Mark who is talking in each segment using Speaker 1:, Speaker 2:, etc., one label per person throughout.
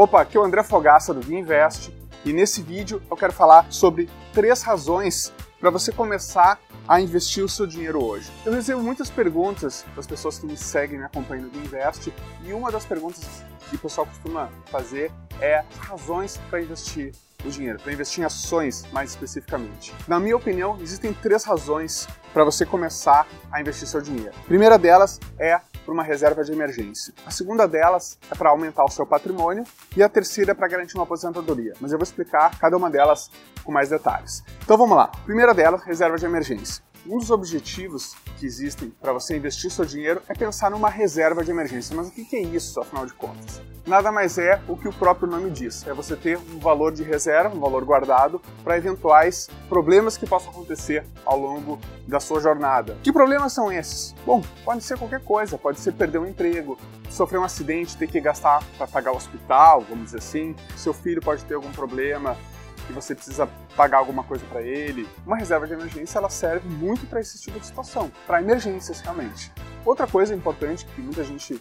Speaker 1: Opa, aqui é o André Fogaça do Invest e nesse vídeo eu quero falar sobre três razões para você começar a investir o seu dinheiro hoje. Eu recebo muitas perguntas das pessoas que me seguem me acompanhando do Invest e uma das perguntas que o pessoal costuma fazer é razões para investir o dinheiro, para investir em ações mais especificamente. Na minha opinião, existem três razões para você começar a investir seu dinheiro. A primeira delas é para uma reserva de emergência. A segunda delas é para aumentar o seu patrimônio e a terceira é para garantir uma aposentadoria. Mas eu vou explicar cada uma delas com mais detalhes. Então vamos lá. Primeira delas, reserva de emergência. Um dos objetivos que existem para você investir seu dinheiro é pensar numa reserva de emergência. Mas o que é isso, afinal de contas? Nada mais é o que o próprio nome diz: é você ter um valor de reserva, um valor guardado para eventuais problemas que possam acontecer ao longo da sua jornada. Que problemas são esses? Bom, pode ser qualquer coisa, pode ser perder um emprego, sofrer um acidente, ter que gastar para pagar o hospital, vamos dizer assim. Seu filho pode ter algum problema, e você precisa pagar alguma coisa para ele. Uma reserva de emergência ela serve muito para esse tipo de situação, para emergências realmente. Outra coisa importante que muita gente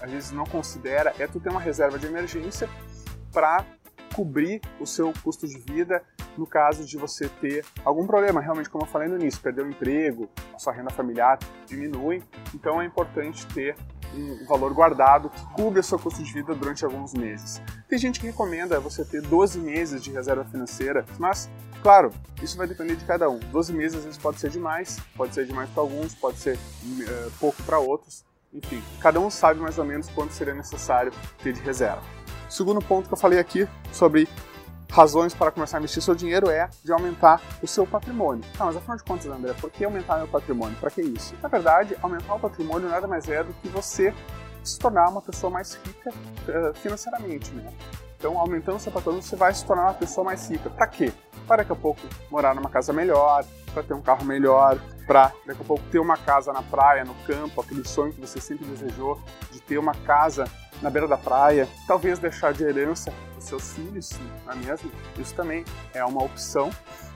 Speaker 1: às vezes não considera é tu ter uma reserva de emergência para cobrir o seu custo de vida no caso de você ter algum problema, realmente como eu falei no início, perder o emprego, a sua renda familiar diminui, então é importante ter um valor guardado que cubra seu custo de vida durante alguns meses. Tem gente que recomenda você ter 12 meses de reserva financeira, mas, claro, isso vai depender de cada um. 12 meses às vezes pode ser demais, pode ser demais para alguns, pode ser uh, pouco para outros. Enfim, cada um sabe mais ou menos quanto seria necessário ter de reserva. Segundo ponto que eu falei aqui sobre razões para começar a investir seu dinheiro é de aumentar o seu patrimônio. Ah, mas afinal de contas, André, por que aumentar meu patrimônio? Para que isso? Na verdade, aumentar o patrimônio nada mais é do que você se tornar uma pessoa mais rica uh, financeiramente, né? Então, aumentando o seu patrimônio, você vai se tornar uma pessoa mais rica. Para quê? Para daqui a pouco morar numa casa melhor, para ter um carro melhor, para daqui a pouco ter uma casa na praia, no campo, aquele sonho que você sempre desejou de ter uma casa na beira da praia, talvez deixar de herança os seus filhos, não é mesmo? Isso também é uma opção,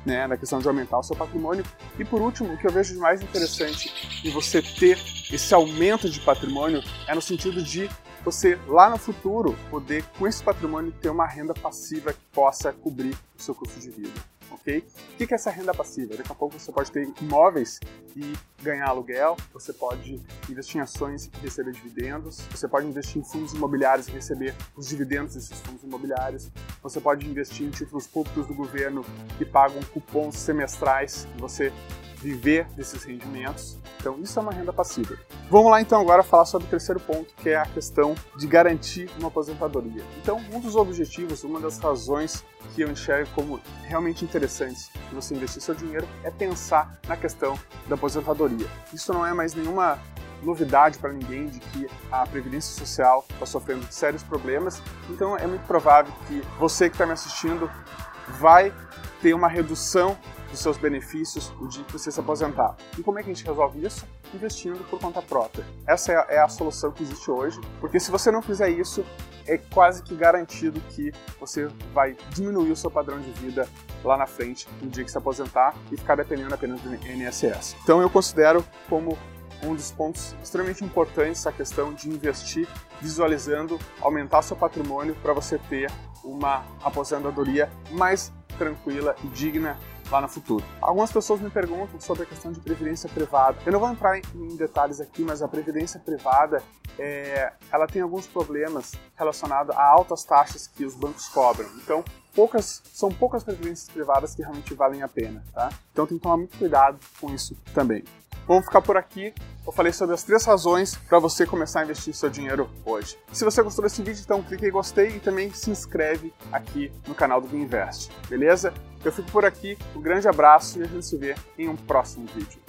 Speaker 1: né, na questão de aumentar o seu patrimônio. E por último, o que eu vejo de mais interessante em você ter esse aumento de patrimônio é no sentido de você lá no futuro poder com esse patrimônio ter uma renda passiva que possa cobrir o seu custo de vida ok? O que é essa renda passiva? Daqui a pouco você pode ter imóveis e ganhar aluguel, você pode investir em ações e receber dividendos, você pode investir em fundos imobiliários e receber os dividendos desses fundos imobiliários, você pode investir em títulos públicos do governo que pagam cupons semestrais você viver desses rendimentos. Então, isso é uma renda passiva. Vamos lá então agora falar sobre o terceiro ponto, que é a questão de garantir uma aposentadoria. Então, um dos objetivos, uma das razões que eu enxergo como realmente interessantes de você investir seu dinheiro é pensar na questão da aposentadoria. Isso não é mais nenhuma novidade para ninguém de que a previdência social está sofrendo sérios problemas, então é muito provável que você que está me assistindo vai ter uma redução dos seus benefícios o dia que você se aposentar. E como é que a gente resolve isso? Investindo por conta própria. Essa é a, é a solução que existe hoje, porque se você não fizer isso, é quase que garantido que você vai diminuir o seu padrão de vida lá na frente, no dia que se aposentar, e ficar dependendo apenas do INSS. Então eu considero como um dos pontos extremamente importantes a questão de investir visualizando, aumentar seu patrimônio para você ter uma aposentadoria mais tranquila e digna lá no futuro. Algumas pessoas me perguntam sobre a questão de previdência privada. Eu não vou entrar em detalhes aqui, mas a previdência privada é, ela tem alguns problemas relacionados a altas taxas que os bancos cobram. Então, poucas são poucas previdências privadas que realmente valem a pena, tá? Então tem que tomar muito cuidado com isso também. Vamos ficar por aqui. Eu falei sobre as três razões para você começar a investir seu dinheiro hoje. Se você gostou desse vídeo, então clique em gostei e também se inscreve aqui no canal do Invest, beleza? Eu fico por aqui, um grande abraço e a gente se vê em um próximo vídeo.